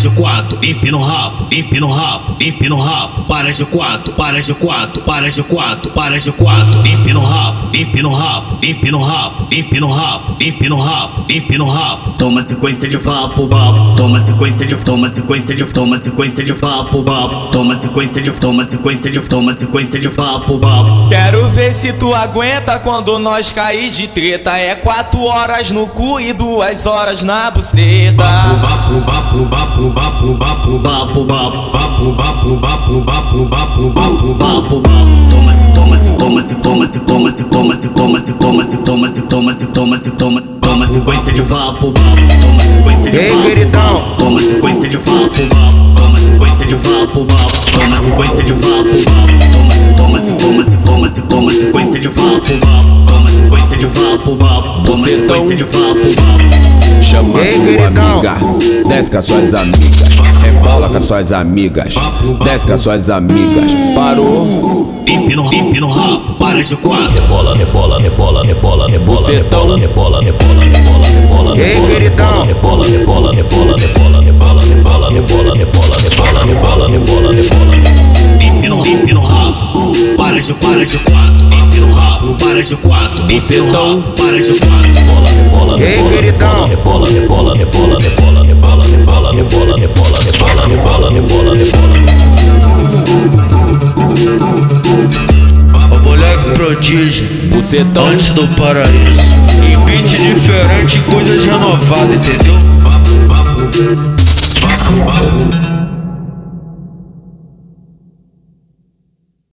de quatro, empina o rabo, empina o rabo, empina o rabo, para de quatro, para de quatro, para de quatro, para de quatro, empina o rabo, empina o rabo, empina o rabo, empina o rabo, empina o rabo, empina o rabo. Toma sequência de vapo, vapo, toma sequência de, toma sequência de, toma sequência de vapo, vapo, toma sequência de, toma sequência de, toma sequência de vapo, vapo. Quero ver se tu aguenta quando nós cair de treta. É quatro horas no cu e duas horas na buceta. Vapo, vapo, vapo, vapo, vapo, Vapo, vapo, vapo, vapo, vapo, vapo, vapo, vapo, vapo, vapo. Toma-se, toma-se, toma-se, toma-se, toma-se, toma-se, toma-se, toma-se, toma-se, toma-se, toma-se, toma Toma sequência de vapo, vapo, toma sequência de Ei, vapo, queridão. vapo, toma sequência de vapo, vapo, toma sequência de vapo, vapo, toma sequência de vapo, vapo, toma-se, toma-se, toma sequência de vapo, vapo, toma sequência de vapo, vapo, toma sequência de vapo, vapo. Chama Ei, sua queridão. amiga, desce com as suas amigas, rebola com as suas amigas, desce com as suas amigas. Parou, Empina, empina o rabo, para de quatro. Rebola, rebola, rebola, rebola, rebola, Bucetão. rebola, rebola, rebola, rebola, rebola, Ei, rebola, queridão. rebola, rebola, rebola, para de, quatro. Empina o rabo, para de quatro. Empina o rabo, para de quatro. Rebola, rebola, queridão. rebola, rebola, rebola, rebola, rebola, rebola, rebola, rebola, rebola, rebola, rebola, rebola. O moleque prodígio, bucetão, antes do paraíso. Em beat diferente, coisas renovadas, entendeu?